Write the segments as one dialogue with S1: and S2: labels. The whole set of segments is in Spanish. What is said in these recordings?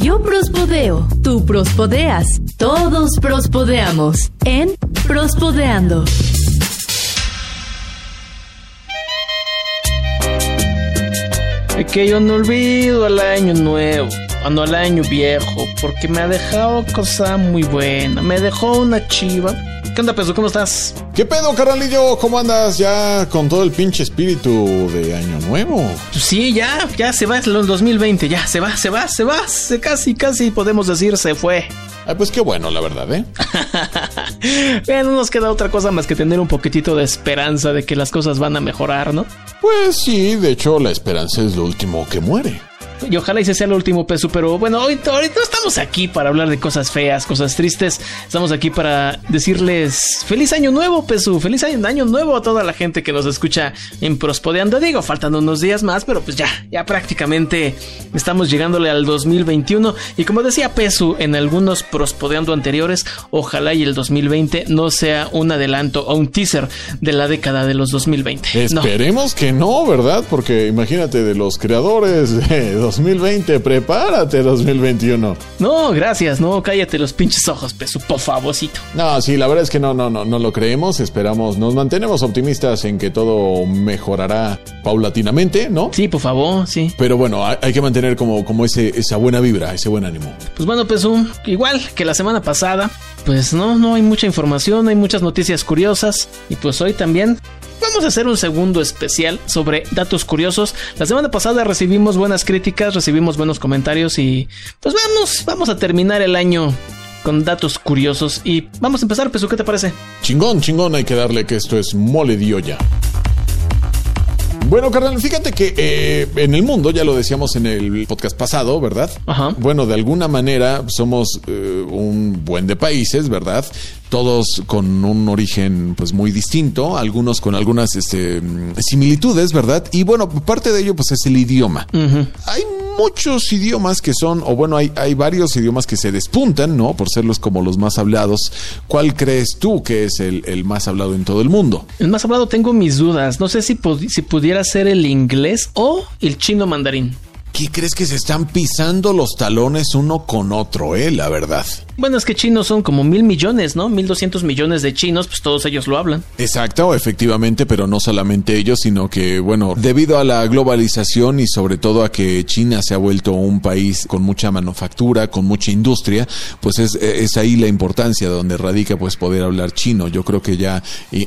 S1: Yo prospodeo, tú prospodeas, todos prospodeamos en Prospodeando.
S2: Es que yo no olvido el año nuevo, no el año viejo, porque me ha dejado cosa muy buena. Me dejó una chiva ¿Qué onda, Peso? ¿Cómo estás?
S3: ¿Qué pedo, carnalillo? ¿Cómo andas ya con todo el pinche espíritu de Año Nuevo?
S2: Pues sí, ya, ya se va el 2020, ya se va, se va, se va, se casi, casi podemos decir se fue.
S3: Ay, pues qué bueno, la verdad, ¿eh?
S2: no nos queda otra cosa más que tener un poquitito de esperanza de que las cosas van a mejorar, ¿no?
S3: Pues sí, de hecho, la esperanza es lo último que muere.
S2: Y ojalá ese sea el último peso, pero bueno, hoy, ahorita no estamos aquí para hablar de cosas feas, cosas tristes. Estamos aquí para decirles feliz año nuevo, peso, feliz año, nuevo a toda la gente que nos escucha en Prospodeando. Digo, faltan unos días más, pero pues ya, ya prácticamente estamos llegándole al 2021. Y como decía Pesu en algunos Prospodeando anteriores, ojalá y el 2020 no sea un adelanto o un teaser de la década de los 2020.
S3: Esperemos que no, ¿verdad? Porque imagínate de los creadores de 2020, prepárate 2021.
S2: No, gracias, no, cállate los pinches ojos, peso, por favorcito.
S3: No, sí, la verdad es que no, no, no, no lo creemos, esperamos, nos mantenemos optimistas en que todo mejorará paulatinamente, ¿no?
S2: Sí, por favor, sí.
S3: Pero bueno, hay, que mantener como, como ese, esa buena vibra, ese buen ánimo.
S2: Pues bueno, peso, igual que la semana pasada, pues no, no hay mucha información, hay muchas noticias curiosas y pues hoy también vamos a hacer un segundo especial sobre datos curiosos. La semana pasada recibimos buenas críticas, recibimos buenos comentarios y pues vamos, vamos a terminar el año con datos curiosos y vamos a empezar, Pesu, ¿qué te parece?
S3: Chingón, chingón, hay que darle que esto es mole de olla. Bueno, carnal, fíjate que eh, en el mundo, ya lo decíamos en el podcast pasado, ¿verdad?
S2: Ajá.
S3: Bueno, de alguna manera somos eh, un buen de países, ¿verdad? Todos con un origen pues muy distinto, algunos con algunas este, similitudes, ¿verdad? Y bueno, parte de ello pues es el idioma. Hay muchos idiomas que son, o bueno, hay, hay varios idiomas que se despuntan, ¿no? Por serlos como los más hablados. ¿Cuál crees tú que es el, el más hablado en todo el mundo?
S2: El más hablado tengo mis dudas. No sé si, si pudiera ser el inglés o el chino mandarín.
S3: ¿Qué crees que se están pisando los talones uno con otro, eh? La verdad.
S2: Bueno, es que chinos son como mil millones, ¿no? Mil doscientos millones de chinos, pues todos ellos lo hablan.
S3: Exacto, efectivamente, pero no solamente ellos, sino que, bueno, debido a la globalización y sobre todo a que China se ha vuelto un país con mucha manufactura, con mucha industria, pues es, es ahí la importancia donde radica pues poder hablar chino. Yo creo que ya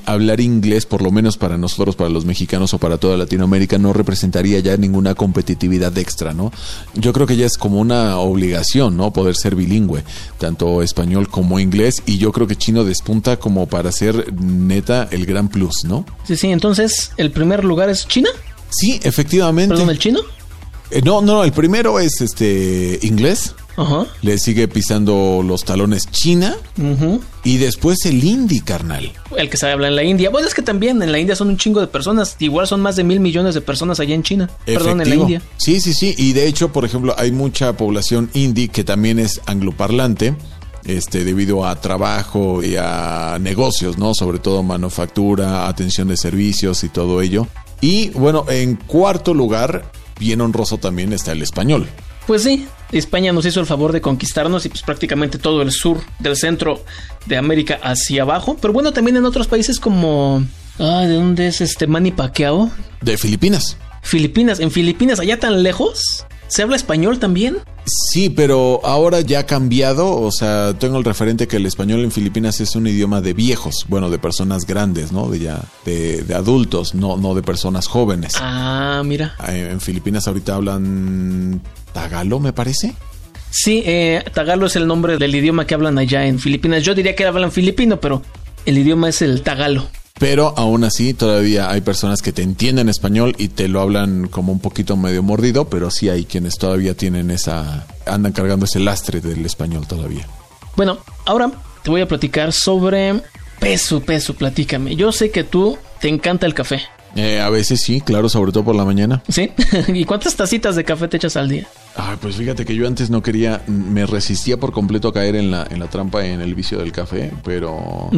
S3: hablar inglés, por lo menos para nosotros, para los mexicanos o para toda Latinoamérica, no representaría ya ninguna competitividad extra, ¿no? Yo creo que ya es como una obligación, ¿no? Poder ser bilingüe, tanto español como inglés y yo creo que chino despunta como para ser neta el gran plus, ¿no?
S2: Sí, sí, entonces el primer lugar es China.
S3: Sí, efectivamente.
S2: ¿Perdón, el chino?
S3: Eh, no, no, el primero es este inglés.
S2: Ajá.
S3: Le sigue pisando los talones China. Y después el hindi, carnal.
S2: El que sabe hablar en la India. Bueno, es que también en la India son un chingo de personas. Igual son más de mil millones de personas allá en China. Perdón, en la India.
S3: Sí, sí, sí. Y de hecho, por ejemplo, hay mucha población hindi que también es angloparlante este, debido a trabajo y a negocios, ¿no? Sobre todo manufactura, atención de servicios y todo ello. Y bueno, en cuarto lugar, bien honroso también está el español.
S2: Pues sí, España nos hizo el favor de conquistarnos y pues prácticamente todo el sur del centro de América hacia abajo. Pero bueno, también en otros países como... Ah, ¿de dónde es este Manny Pacquiao?
S3: De Filipinas.
S2: Filipinas, en Filipinas, allá tan lejos, ¿Se habla español también?
S3: Sí, pero ahora ya ha cambiado. O sea, tengo el referente que el español en Filipinas es un idioma de viejos, bueno, de personas grandes, ¿no? De ya, de, de adultos, no, no de personas jóvenes.
S2: Ah, mira.
S3: En, en Filipinas ahorita hablan tagalo, me parece.
S2: Sí, eh, tagalo es el nombre del idioma que hablan allá en Filipinas. Yo diría que hablan filipino, pero el idioma es el tagalo.
S3: Pero aún así todavía hay personas que te entienden español y te lo hablan como un poquito medio mordido, pero sí hay quienes todavía tienen esa, andan cargando ese lastre del español todavía.
S2: Bueno, ahora te voy a platicar sobre peso, peso, platícame. Yo sé que tú te encanta el café.
S3: Eh, a veces sí, claro, sobre todo por la mañana.
S2: ¿Sí? ¿Y cuántas tacitas de café te echas al día?
S3: Ay, pues fíjate que yo antes no quería, me resistía por completo a caer en la, en la trampa, en el vicio del café, pero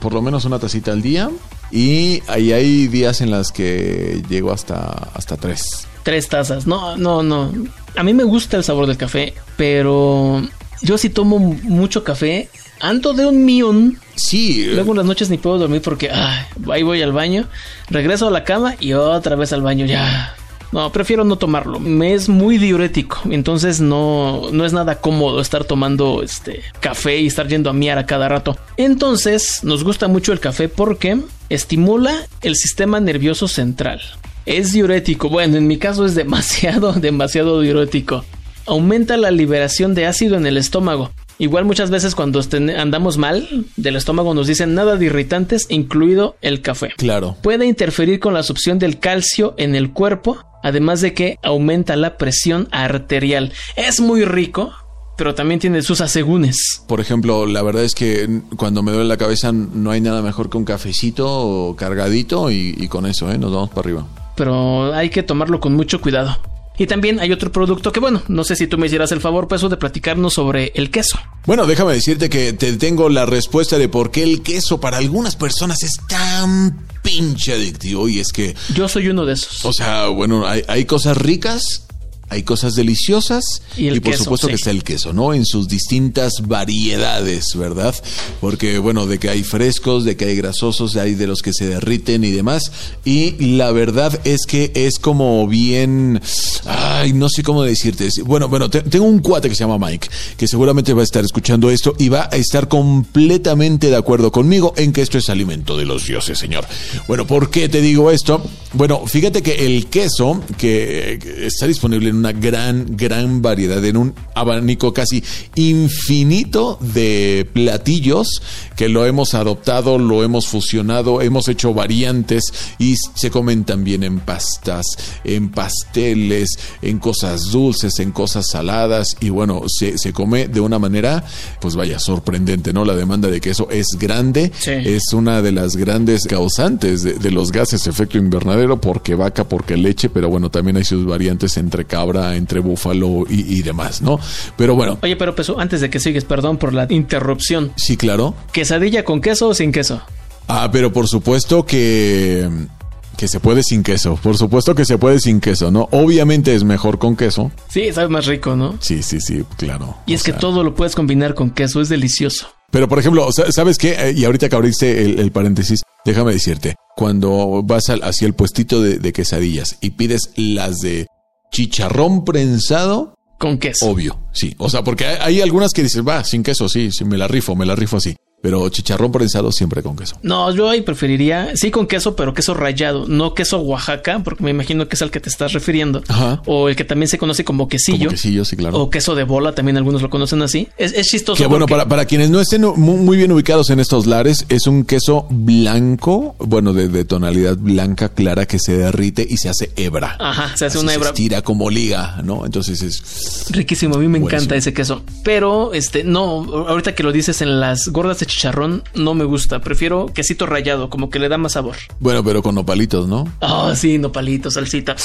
S3: por lo menos una tacita al día. Y ahí hay días en las que llego hasta, hasta tres.
S2: Tres tazas. No, no, no. A mí me gusta el sabor del café, pero yo sí tomo mucho café. Ando de un millón.
S3: Sí,
S2: Luego en las noches ni puedo dormir porque ay, ahí voy al baño, regreso a la cama y otra vez al baño ya. No, prefiero no tomarlo. Me es muy diurético, entonces no, no es nada cómodo estar tomando este café y estar yendo a miar a cada rato. Entonces, nos gusta mucho el café porque estimula el sistema nervioso central. Es diurético, bueno, en mi caso es demasiado, demasiado diurético. Aumenta la liberación de ácido en el estómago. Igual muchas veces cuando andamos mal del estómago nos dicen nada de irritantes, incluido el café.
S3: claro.
S2: Puede interferir con la absorción del calcio en el cuerpo, además de que aumenta la presión arterial. Es muy rico, pero también tiene sus asegúnes.
S3: Por ejemplo, la verdad es que cuando me duele la cabeza no hay nada mejor que un cafecito cargadito y, y con eso, ¿eh? Nos vamos para arriba.
S2: Pero hay que tomarlo con mucho cuidado. Y también hay otro producto que, bueno, no sé si tú me hicieras el favor, Peso, de platicarnos sobre el queso.
S3: Bueno, déjame decirte que te tengo la respuesta de por qué el queso para algunas personas es tan pinche adictivo y es que,
S2: Yo soy uno de esos.
S3: o sea, bueno, hay, hay cosas ricas, hay cosas deliciosas
S2: Y
S3: por
S2: queso,
S3: supuesto que está el queso, ¿no? En sus distintas variedades, ¿verdad? Porque, bueno, de que hay frescos, de que hay grasosos, hay de los que se derriten y demás. Y la verdad es que es como bien... Ay, no sé cómo decirte. Bueno, bueno, te- tengo un cuate que se llama Mike, que seguramente va a estar escuchando esto y va a estar completamente de acuerdo conmigo en que esto es alimento de los dioses, señor. Bueno, ¿por qué te digo esto? Bueno, fíjate que el queso, que que está disponible en una gran, gran variedad, en un abanico casi infinito de platillos que lo hemos adoptado, lo hemos fusionado, hemos hecho variantes y se comen también en pastas, en pasteles, en cosas dulces, en cosas saladas y bueno, se, se come de una manera, pues vaya, sorprendente, ¿no? La demanda de queso es grande,
S2: Sí.
S3: es una de las grandes causantes de, de los gases efecto invernadero, porque vaca, porque leche, pero bueno, también hay sus variantes entre cabra, entre búfalo y, y demás, ¿no? Pero bueno,
S2: Oye, pero Peso, antes de que sigues, perdón por la interrupción.
S3: sí, claro.
S2: ¿Quesadilla con queso o sin queso?
S3: Ah, pero por supuesto que que se puede sin queso. Por supuesto que se puede sin queso, ¿no? Obviamente es mejor con queso.
S2: Sí, sabe más rico, ¿no?
S3: Sí, sí, sí, claro.
S2: Y
S3: O
S2: es que todo lo puedes combinar con queso, es delicioso.
S3: Pero por ejemplo, sa- ¿sabes qué? Eh, Y ahorita que abriste el, el paréntesis, déjame decirte, cuando vas al, hacia el puestito de, de quesadillas y pides las de chicharrón prensado,
S2: Con queso.
S3: obvio, sí. O sea, porque hay, hay algunas que dices, va, sin queso, sí, sí, me la rifo, me la rifo así. Pero chicharrón prensado siempre con queso.
S2: No, yo ahí preferiría, sí con queso, pero queso rallado, no queso Oaxaca, porque me imagino que es al que te estás refiriendo.
S3: Ajá.
S2: O el que también se conoce como quesillo.
S3: Como quesillo, sí, claro.
S2: O queso de bola, también algunos lo conocen así. Es, es chistoso.
S3: Que bueno, para, para quienes no estén muy, muy bien ubicados en estos lares, es un queso blanco, bueno, de, de tonalidad blanca clara que se derrite y se hace hebra.
S2: Ajá, se hace
S3: Así
S2: una hebra.
S3: estira como liga, ¿no? Entonces es...
S2: Riquísimo, a mí me
S3: Buenísimo.
S2: encanta ese queso. Pero, este, no, ahorita que lo dices en las gordas de chicharrón, no me gusta. Prefiero quesito rallado, como que le da más sabor.
S3: Bueno, pero con nopalitos, ¿no?
S2: Ah, sí, nopalito, salsita.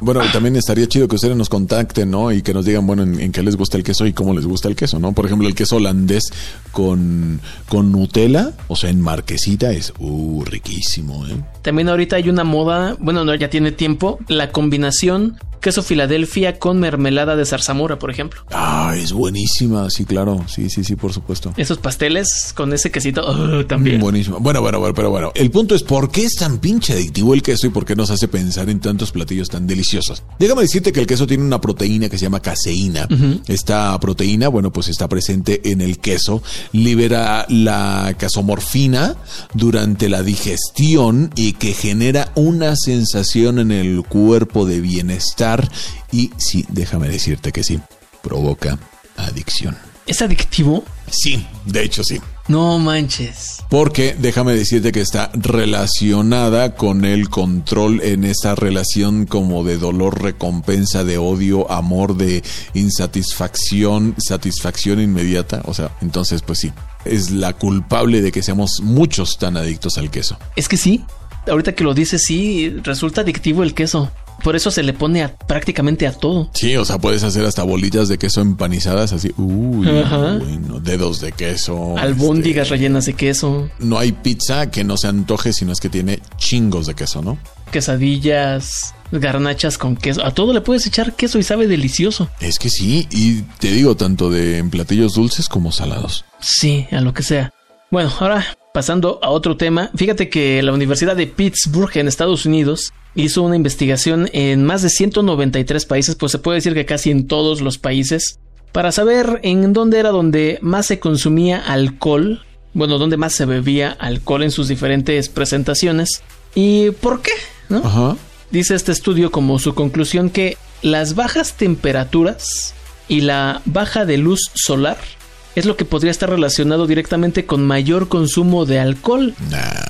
S3: Bueno, también estaría chido que ustedes nos contacten, ¿no? Y que nos digan, bueno, en, en qué les gusta el queso y cómo les gusta el queso, ¿no? Por ejemplo, el queso holandés con, con Nutella, o sea, en marquesita, es, uh, riquísimo, ¿eh?
S2: También ahorita hay una moda, bueno, no, ya tiene tiempo, la combinación queso Filadelfia con mermelada de zarzamora, por ejemplo.
S3: Ah, es buenísima, sí, claro. Sí, sí, sí, por supuesto.
S2: Esos pasteles con ese quesito oh, también.
S3: Buenísimo. Bueno, bueno, bueno, pero bueno. El punto es por qué es tan pinche adictivo el queso y por qué nos hace pensar en tantos platillos tan deliciosos. Déjame decirte que el queso tiene una proteína que se llama caseína. Esta proteína, bueno, pues está presente en el queso, libera la casomorfina durante la digestión y que genera una sensación en el cuerpo de bienestar y sí, déjame decirte que sí, provoca adicción.
S2: ¿Es adictivo?
S3: Sí, de hecho sí.
S2: No manches.
S3: Porque déjame decirte que está relacionada con el control en esa relación como de dolor, recompensa, de odio, amor, de insatisfacción, satisfacción inmediata. O sea, entonces pues sí, es la culpable de que seamos muchos tan adictos al queso.
S2: Es que sí. Ahorita que lo dices, sí, resulta adictivo el queso. Por eso se le pone a, prácticamente a todo.
S3: Sí, o sea, puedes hacer hasta bolitas de queso empanizadas así. Uy, bueno, dedos de queso.
S2: Albóndigas este, rellenas de queso.
S3: No hay pizza que no se antoje, sino es que tiene chingos de queso, ¿no?
S2: Quesadillas, garnachas con queso. A todo le puedes echar queso y sabe delicioso.
S3: Es que sí, y te digo, tanto de en platillos dulces como salados.
S2: Sí, a lo que sea. Bueno, ahora pasando a otro tema, fíjate que la Universidad de Pittsburgh en Estados Unidos hizo una investigación en más de 193 países, pues se puede decir que casi en todos los países, para saber en dónde era donde más se consumía alcohol, bueno, dónde más se bebía alcohol en sus diferentes presentaciones y por qué, ¿no? Dice este estudio como su conclusión que las bajas temperaturas y la baja de luz solar es lo que podría estar relacionado directamente con mayor consumo de alcohol.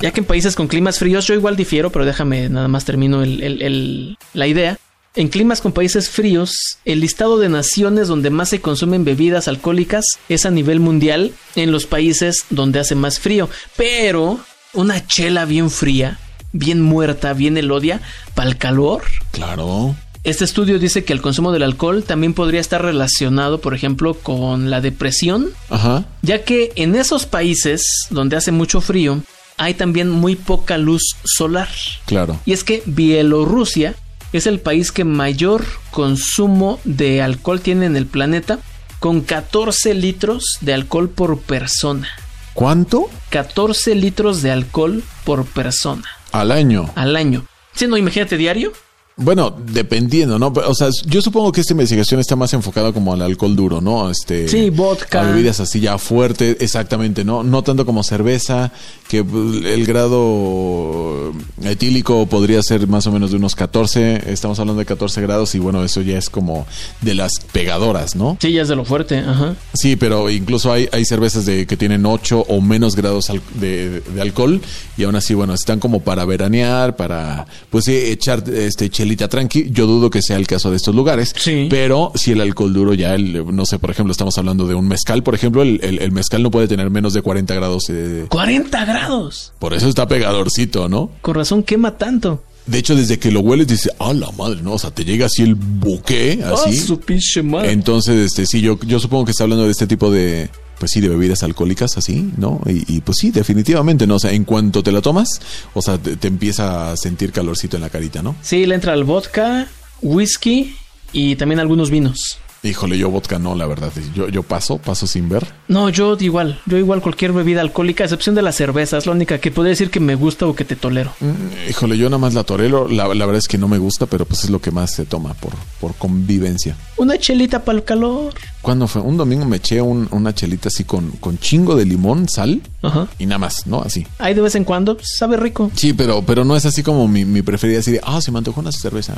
S2: Ya que en países con climas fríos, yo igual difiero, pero déjame nada más termino la idea. En climas con países fríos, el listado de naciones donde más se consumen bebidas alcohólicas es a nivel mundial en los países donde hace más frío. Pero una chela bien fría, bien muerta, bien elodia, para el calor.
S3: Claro.
S2: Este estudio dice que el consumo del alcohol también podría estar relacionado, por ejemplo, con la depresión,
S3: Ajá.
S2: ya que en esos países donde hace mucho frío hay también muy poca luz solar.
S3: Claro.
S2: Y es que Bielorrusia es el país que mayor consumo de alcohol tiene en el planeta, con 14 litros de alcohol por persona.
S3: ¿Cuánto?
S2: 14 litros de alcohol por persona.
S3: Al año.
S2: Al año. Si no, imagínate diario.
S3: Bueno, dependiendo, ¿no? O sea, yo supongo que esta investigación está más enfocada como al alcohol duro, ¿no? Este,
S2: sí, vodka.
S3: A bebidas así ya fuertes, exactamente, ¿no? No tanto como cerveza, que el grado etílico podría ser más o menos de unos 14, estamos hablando de 14 grados y bueno, eso ya es como de las pegadoras, ¿no?
S2: Sí, ya es de lo fuerte, ajá.
S3: Sí, pero incluso hay, hay cervezas de que tienen 8 o menos grados de, de alcohol y aún así, bueno, están como para veranear, para, pues sí, echar este chelita tranqui. Yo dudo que sea el caso de estos lugares.
S2: Sí.
S3: Pero si el alcohol duro ya, el, no sé, por ejemplo, estamos hablando de un mezcal, por ejemplo, el, el, mezcal no puede tener menos de 40 grados. Eh.
S2: ¡40 grados!
S3: Por eso está pegadorcito, ¿no?
S2: Con razón quema tanto.
S3: De hecho, desde que lo hueles, dice, ah, la madre, ¿no? O sea, te llega así el buque, así.
S2: su pinche madre.
S3: Entonces, este, sí, yo, yo supongo que está hablando de este tipo de, pues sí, de bebidas alcohólicas, así, ¿no? Y, pues sí, definitivamente, ¿no? O sea, en cuanto te la tomas, o sea, te, empieza a sentir calorcito en la carita, ¿no?
S2: Sí, le entra el vodka, whisky y también algunos vinos.
S3: Híjole, yo vodka no, la verdad. Yo, yo paso, paso sin ver.
S2: No, yo igual. Yo igual cualquier bebida alcohólica, a excepción de la cerveza. Es la única que podría decir que me gusta o que te tolero.
S3: Mm, híjole, yo nada más la torero. La, verdad es que no me gusta, pero pues es lo que más se toma por, por convivencia.
S2: Una chelita para el calor.
S3: ¿Cuándo fue? Un domingo me eché una chelita así con, con chingo de limón, sal
S2: Ajá.
S3: y nada más, ¿no? Así.
S2: Ahí de vez en cuando, sabe rico.
S3: Sí, pero, pero no es así como mi, mi preferida, así de, ah, se me antojó una cerveza.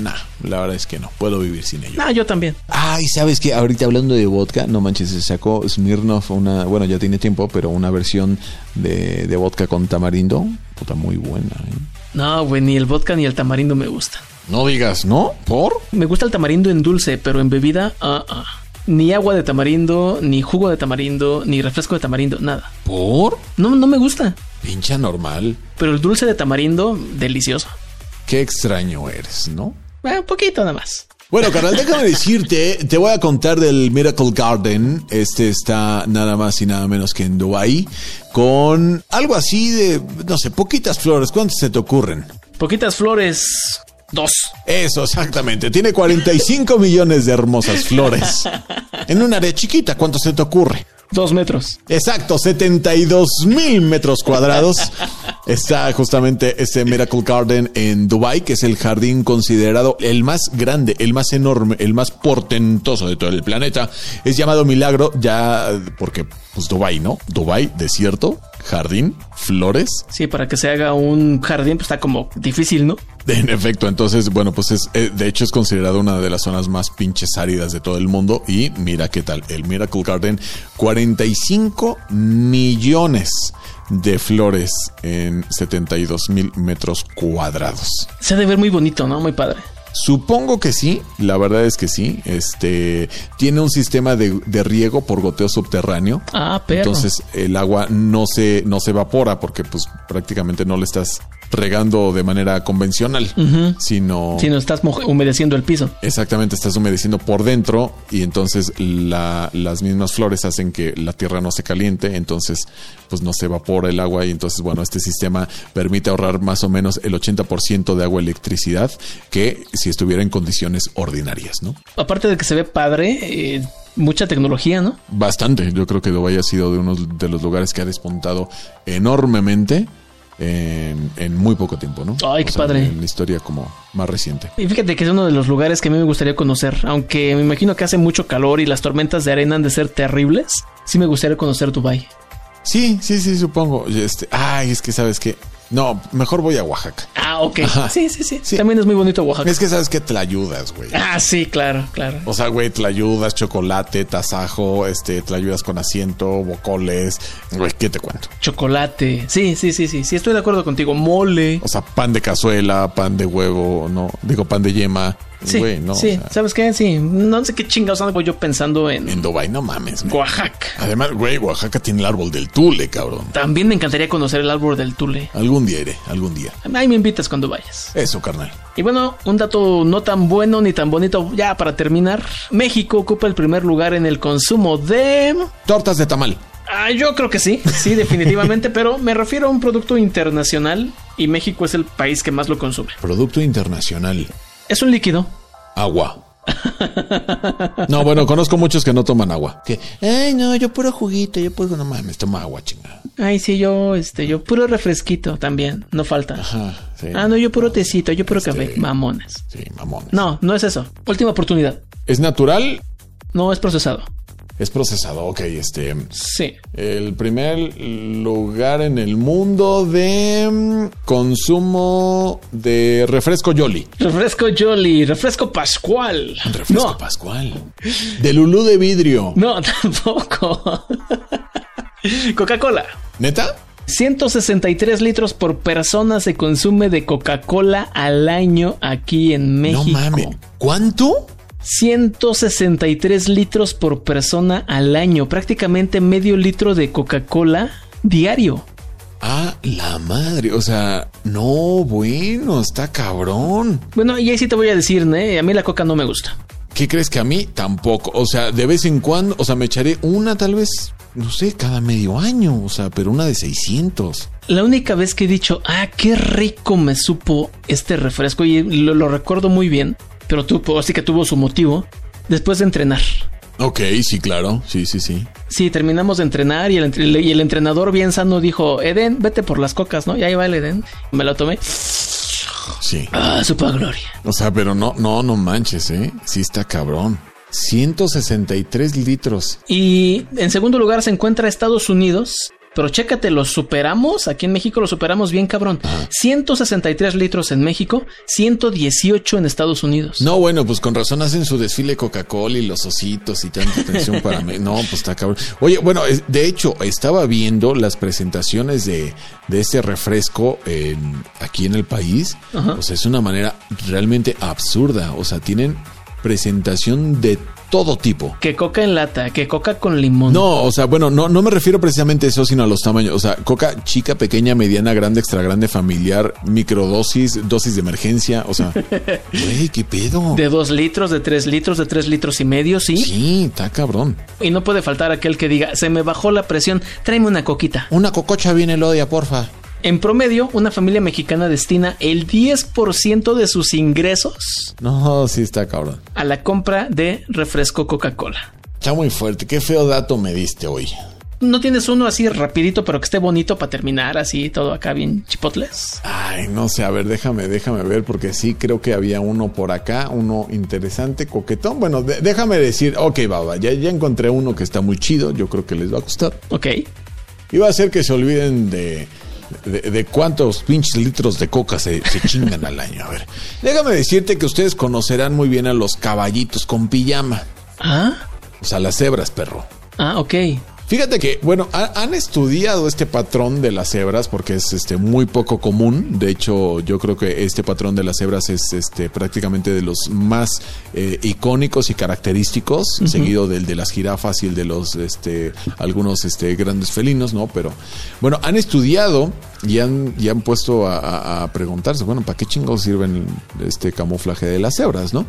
S3: Nah, la verdad es que no, puedo vivir sin ello.
S2: Ah, yo también.
S3: Ay, ¿sabes qué? Ahorita hablando de vodka, no manches, se sacó Smirnoff una, bueno, ya tiene tiempo, pero una versión de, de vodka con tamarindo. Puta, muy buena, ¿eh?
S2: No, güey, ni el vodka ni el tamarindo me gustan.
S3: No digas, ¿no? ¿Por?
S2: Me gusta el tamarindo en dulce, pero en bebida, ah, ah ni agua de tamarindo, ni jugo de tamarindo, ni refresco de tamarindo, nada.
S3: ¿Por?
S2: No, no me gusta.
S3: Pincha normal.
S2: Pero el dulce de tamarindo, delicioso.
S3: Qué extraño eres, ¿no?
S2: Eh, un poquito nada más.
S3: Bueno, carnal, déjame decirte, te voy a contar del Miracle Garden. Este está nada más y nada menos que en Dubai con algo así de, no sé, poquitas flores. ¿Cuántas se te ocurren?
S2: Poquitas flores, Dos.
S3: Eso, exactamente. Tiene 45 millones de hermosas flores. En un área chiquita, ¿cuánto se te ocurre?
S2: Dos metros.
S3: Exacto, 72 mil metros cuadrados. Está justamente este Miracle Garden en Dubai, que es el jardín considerado el más grande, el más enorme, el más portentoso de todo el planeta. Es llamado Milagro ya porque, pues Dubai, ¿no? Dubai, desierto, jardín, flores.
S2: Sí, para que se haga un jardín, pues está como difícil, ¿no?
S3: En efecto, entonces, bueno, pues es, eh, de hecho es considerado una de las zonas más pinches áridas de todo el mundo. Y mira qué tal, el Miracle Garden, 45 millones de flores en 72 mil metros cuadrados.
S2: Se ha de ver muy bonito, ¿no? Muy padre.
S3: Supongo que sí, la verdad es que sí. Este tiene un sistema de, de riego por goteo subterráneo.
S2: Ah, pero.
S3: Entonces el agua no se, no se evapora porque pues prácticamente no le estás regando de manera convencional, sino...
S2: Si no estás moje- humedeciendo el piso.
S3: Exactamente, estás humedeciendo por dentro y entonces la- las mismas flores hacen que la tierra no se caliente, entonces pues no se evapora el agua y entonces bueno, este sistema permite ahorrar más o menos el 80% de agua y electricidad que si estuviera en condiciones ordinarias, ¿no?
S2: Aparte de que se ve padre, eh, mucha tecnología, ¿no?
S3: Bastante, yo creo que Dubái ha sido de uno de los lugares que ha despuntado enormemente en, en muy poco tiempo, ¿no?
S2: Ay, qué padre.
S3: En la historia como más reciente.
S2: Y fíjate que es uno de los lugares que a mí me gustaría conocer, aunque me imagino que hace mucho calor y las tormentas de arena han de ser terribles. Sí me gustaría conocer Dubai.
S3: Sí, sí, sí, supongo. Este, ay, es que sabes que no, mejor voy a Oaxaca.
S2: Ah, ok.
S3: Ajá.
S2: Sí, sí, sí,
S3: Sí.
S2: También es muy bonito Oaxaca.
S3: Es que sabes que te ayudas, güey.
S2: Ah, sí, claro, claro.
S3: O sea, güey, ayudas, chocolate, tasajo, este, ayudas con asiento, bocoles, güey, ¿qué te cuento?
S2: Chocolate. Sí, sí, sí, sí. Sí, estoy de acuerdo contigo. Mole.
S3: O sea, pan de cazuela, pan de huevo, no, digo pan de yema,
S2: Sí,
S3: güey, no.
S2: sí.
S3: o sea,
S2: ¿Sabes qué? Sí. No sé qué chingados ando yo pensando en,
S3: en Dubai, no mames, güey.
S2: Oaxaca.
S3: Además, güey, Oaxaca tiene el árbol del Tule, cabrón.
S2: También me encantaría conocer el árbol del Tule.
S3: Algún día iré, algún día.
S2: Ahí me invitas cuando vayas.
S3: Eso, carnal.
S2: Y bueno, un dato no tan bueno ni tan bonito ya para terminar. México ocupa el primer lugar en el consumo de...
S3: Tortas de tamal.
S2: Ah, yo creo que sí, sí, definitivamente, pero me refiero a un producto internacional y México es el país que más lo consume.
S3: Producto internacional.
S2: Es un líquido.
S3: Agua. No, bueno, conozco muchos que no toman agua. Que, ay, no, yo puro juguito, yo puro, no mames, toma agua, chingada.
S2: Ay, sí, yo, este, yo puro refresquito también, no falta.
S3: Ajá, sí.
S2: Ah, no, yo puro tecito, yo puro café, mamones.
S3: Sí, mamones.
S2: No, no es eso. Última oportunidad.
S3: ¿Es natural?
S2: No es procesado.
S3: Es procesado, ok, este.
S2: Sí.
S3: El primer lugar en el mundo de mm, consumo de refresco Yoli.
S2: Refresco Jolly, refresco Pascual.
S3: Refresco
S2: no,
S3: Pascual. De Lulú de vidrio.
S2: no, tampoco. Coca-Cola.
S3: ¿Neta?
S2: 163 litros por persona se consume de Coca-Cola al año aquí en México.
S3: No mames. ¿Cuánto?
S2: 163 litros por persona al año, prácticamente medio litro de Coca-Cola diario.
S3: Ah, la madre. O sea, no, bueno, está cabrón.
S2: Bueno, y ahí sí te voy a decir, ¿eh? a mí la coca no me gusta.
S3: ¿Qué crees que a mí tampoco? O sea, de vez en cuando, o sea, me echaré una tal vez, no sé, cada medio año, o sea, pero una de 600.
S2: La única vez que he dicho, ah, qué rico me supo este refresco, y lo, lo recuerdo muy bien, pero tuvo, así que tuvo su motivo, después de entrenar.
S3: Ok, sí, claro, sí, sí, sí.
S2: Sí, terminamos de entrenar y el, entre- y el entrenador bien sano dijo, Eden, vete por las cocas, ¿no? Y ahí va el Eden. Me lo tomé.
S3: Sí.
S2: Ah, supo a gloria.
S3: O sea, pero no, no, no manches, ¿eh? Sí está cabrón. 163 litros.
S2: Y en segundo lugar se encuentra Estados Unidos. Pero chécate, los superamos. Aquí en México los superamos bien cabrón. 163 litros en México, 118 en Estados Unidos.
S3: No, bueno, pues con razón hacen su desfile Coca-Cola y los ositos y tanta atención para mí. No, pues está cabrón. Oye, bueno, de hecho, estaba viendo las presentaciones de, de este refresco en- aquí en el país.
S2: Ajá.
S3: O sea, es una manera realmente absurda. O sea, tienen presentación de todo tipo.
S2: Que coca en lata, que coca con limón.
S3: No, o sea, bueno, no, no me refiero precisamente a eso, sino a los tamaños. O sea, coca chica, pequeña, mediana, grande, extra grande, familiar, microdosis, dosis de emergencia. O sea, güey, ¿qué pedo?
S2: De 2 litros, de 3 litros, de 3 litros y medio, ¿sí?
S3: Sí, está cabrón.
S2: Y no puede faltar aquel que diga, se me bajó la presión, tráeme una coquita.
S3: Una cococha bien elodia, porfa.
S2: En promedio, una familia mexicana destina el 10% de sus ingresos
S3: No, sí está cabrón.
S2: a la compra de refresco Coca-Cola.
S3: Está muy fuerte. Qué feo dato me diste hoy.
S2: ¿No tienes uno así rapidito, pero que esté bonito para terminar así todo acá bien chipotles?
S3: Ay, no sé, a ver, déjame, déjame ver, porque sí creo que había uno por acá, uno interesante, coquetón. Bueno, de- déjame decir, ok, baba, ya, ya encontré uno que está muy chido, yo creo que les va a gustar.
S2: Ok.
S3: Y va a hacer que se olviden de, de, de cuántos pinches litros de coca se, se chingan al año. A ver, déjame decirte que ustedes conocerán muy bien a los caballitos con pijama,
S2: Ah,
S3: o sea, las cebras, perro.
S2: ah, ok.
S3: Fíjate que, bueno, ha- han estudiado este patrón de las cebras porque es este muy poco común. De hecho, yo creo que este patrón de las cebras es este prácticamente de los más eh, icónicos y característicos, seguido del de las jirafas y el de los este algunos este grandes felinos, ¿no? Pero bueno, han estudiado y han, y han puesto a, a- a preguntarse, bueno, ¿para qué chingos sirven este camuflaje de las cebras, no?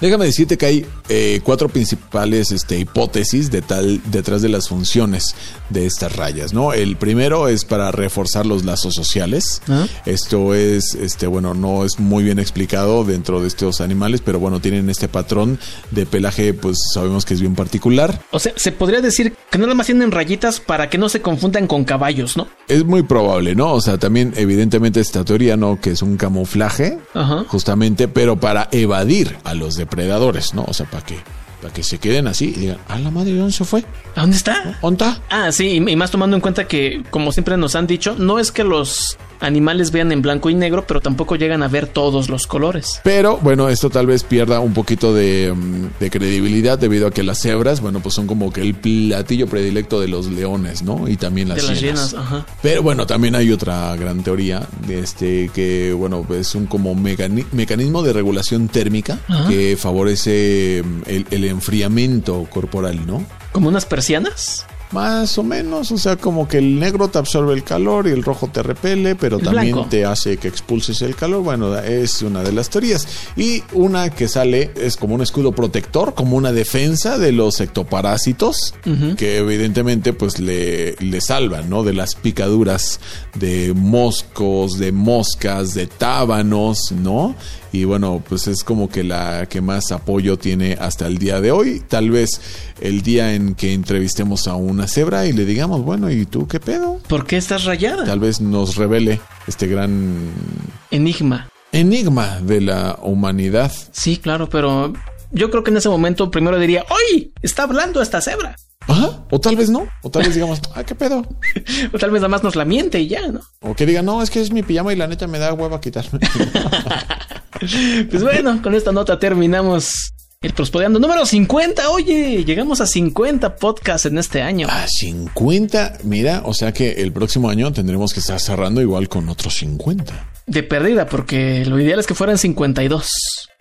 S3: Déjame decirte que hay eh, cuatro principales este, hipótesis de tal, detrás de las funciones de estas rayas, ¿no? El primero es para reforzar los lazos sociales.
S2: Ah.
S3: Esto es, este, bueno, no es muy bien explicado dentro de estos animales, pero bueno, tienen este patrón de pelaje, pues sabemos que es bien particular.
S2: O sea, se podría decir que nada más tienen rayitas para que no se confundan con caballos, ¿no?
S3: Es muy probable, ¿no? O sea, también evidentemente esta teoría, ¿no? Que es un camuflaje,
S2: Ajá.
S3: justamente, pero para evadir a los depredadores, ¿no? O sea, para que, para que se queden así y digan, a la madre, ¿dónde se fue?
S2: ¿A dónde está?
S3: ¿Onta?
S2: Ah, sí, y más tomando en cuenta que, como siempre nos han dicho, no es que los animales vean en blanco y negro, pero tampoco llegan a ver todos los colores.
S3: Pero bueno, esto tal vez pierda un poquito de, mm, de credibilidad debido a que las cebras, bueno, pues son como que el platillo predilecto de los leones, ¿no? Y también las
S2: de las
S3: hienas.
S2: llenas, ajá.
S3: Pero bueno, también hay otra gran teoría, de este que bueno, es un como mecanismo de regulación térmica
S2: Ajá.
S3: que favorece mm, el, el enfriamiento corporal, ¿no?
S2: Como unas persianas.
S3: Más o menos, o sea, como que el negro te absorbe el calor y el rojo te repele, pero
S2: El
S3: también
S2: blanco.
S3: te hace que expulses el calor. Bueno, es una de las teorías. Y una que sale es como un escudo protector, como una defensa de los ectoparásitos, que evidentemente pues le, le salvan, ¿no? De las picaduras de moscos, de moscas, de tábanos, ¿no? Y bueno, pues es como que la que más apoyo tiene hasta el día de hoy. Tal vez el día en que entrevistemos a una cebra y le digamos, bueno, ¿y tú qué pedo?
S2: ¿Por qué estás rayada?
S3: Tal vez nos revele este gran
S2: Enigma.
S3: enigma de la humanidad.
S2: Sí, claro, pero yo creo que en ese momento primero diría, ¡Oye! Está hablando esta cebra.
S3: Ajá, o tal vez no, o tal vez digamos, ah, qué pedo.
S2: O tal vez nada más nos la miente y ya, ¿no?
S3: O que diga, no, es que es mi pijama y la neta me da hueva quitarme.
S2: Pues bueno, con esta nota terminamos el Prospodeando número 50. Oye, llegamos a 50 podcasts en este año.
S3: A 50, mira, o sea que el próximo año tendremos que estar cerrando igual con otros 50.
S2: De perdida, porque lo ideal es que fueran 52.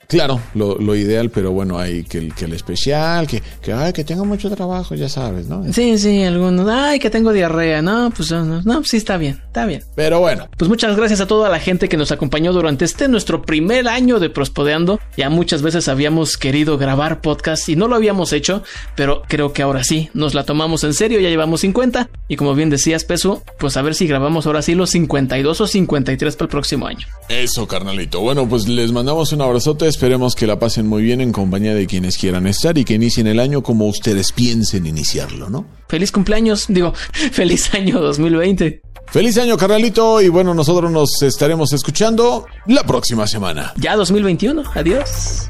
S3: Claro, lo, lo ideal, pero bueno, hay que el, que el especial, que, que, ay, que tengo mucho trabajo, ya sabes, ¿no?
S2: Sí, sí, algunos. Ay, que tengo diarrea. No, pues no, no, no, sí está bien, está bien.
S3: Pero bueno,
S2: Pues muchas gracias a toda la gente que nos acompañó durante este nuestro primer año de Prospodeando. Ya muchas veces habíamos querido grabar podcast y no lo habíamos hecho, pero creo que ahora sí, nos la tomamos en serio, ya llevamos 50 y como bien decías, Peso, pues a ver si grabamos ahora sí los 52 o 53 para el próximo año.
S3: eso, carnalito. Bueno, pues les mandamos un abrazote, esperemos que la pasen muy bien en compañía de quienes quieran estar y que inicien el año como ustedes piensen iniciarlo, ¿no?
S2: Feliz cumpleaños, digo, feliz año 2020.
S3: Feliz año, carnalito, y bueno, nosotros nos estaremos escuchando la próxima semana.
S2: Ya 2021, adiós.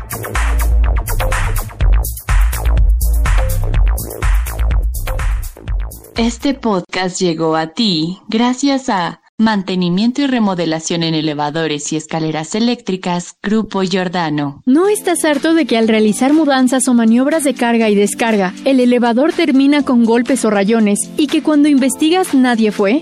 S4: Este podcast llegó a ti gracias a Mantenimiento y remodelación en elevadores y escaleras eléctricas, Grupo Giordano.
S5: ¿No estás harto de que al realizar mudanzas o maniobras de carga y descarga, el elevador termina con golpes o rayones y que cuando investigas nadie fue?